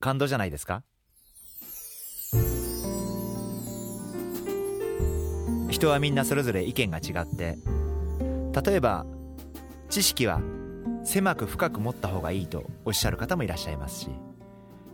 感動じゃないですか？人はみんなそれぞれ意見が違って例えば知識は狭く深く持った方がいいとおっしゃる方もいらっしゃいますし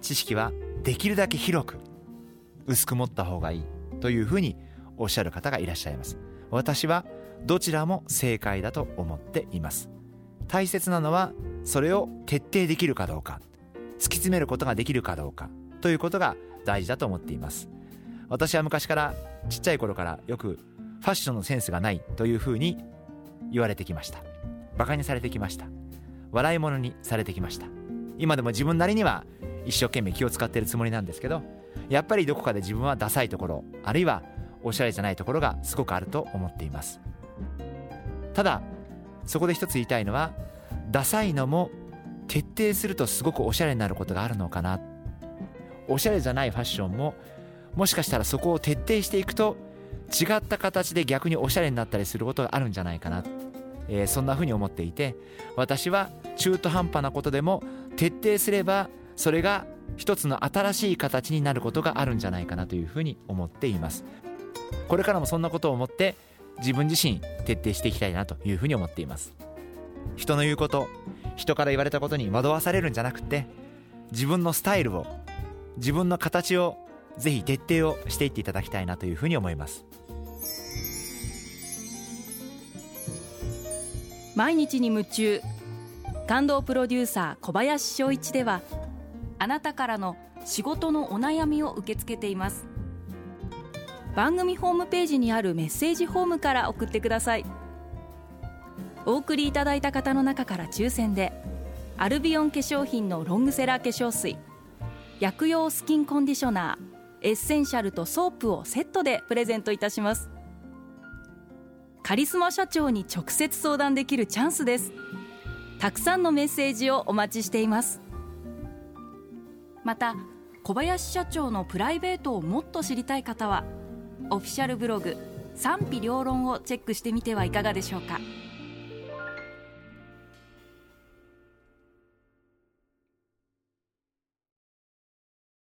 知識はできるだけ広く薄く持った方がいいというふうにおっしゃる方がいらっしゃいます。私はどちらも正解だと思っています。大切なのはそれを徹底できるかどうか。突き詰めることができるかどうかということが大事だと思っています。私は昔からちっちゃい頃からよくファッションのセンスがないというふうに言われてきました。馬鹿にされてきました。笑い物にされてきました。今でも自分なりには一生懸命気を使っているつもりなんですけどやっぱりどこかで自分はダサいところあるいはおしゃれじゃないところがすごくあると思っています。ただそこで一つ言いたいのはダサいのも徹底するとすごくおしゃれになることがあるのかな。おしゃれじゃないファッションももしかしたらそこを徹底していくと違った形で逆におしゃれになったりすることがあるんじゃないかな、えー、そんなふうに思っていて私は中途半端なことでも徹底すればそれが一つの新しい形になることがあるんじゃないかなというふうに思っています。これからもそんなことを思って自分自身徹底していきたいなというふうに思っています。人の言うこと人から言われたことに惑わされるんじゃなくて自分のスタイルを自分の形をぜひ徹底をしていっていただきたいなというふうに思います。毎日に夢中感動プロデューサー小林翔一ではあなたからの仕事のお悩みを受け付けています。番組ホームページにあるメッセージフォームから送ってください。お送りいただいた方の中から抽選でアルビオン化粧品のロングセラー化粧水薬用スキンコンディショナーエッセンシャルとソープをセットでプレゼントいたします。カリスマ社長に直接相談できるチャンスです。たくさんのメッセージをお待ちしています。また小林社長のプライベートをもっと知りたい方はオフィシャルブログ賛否両論をチェックしてみてはいかがでしょうか。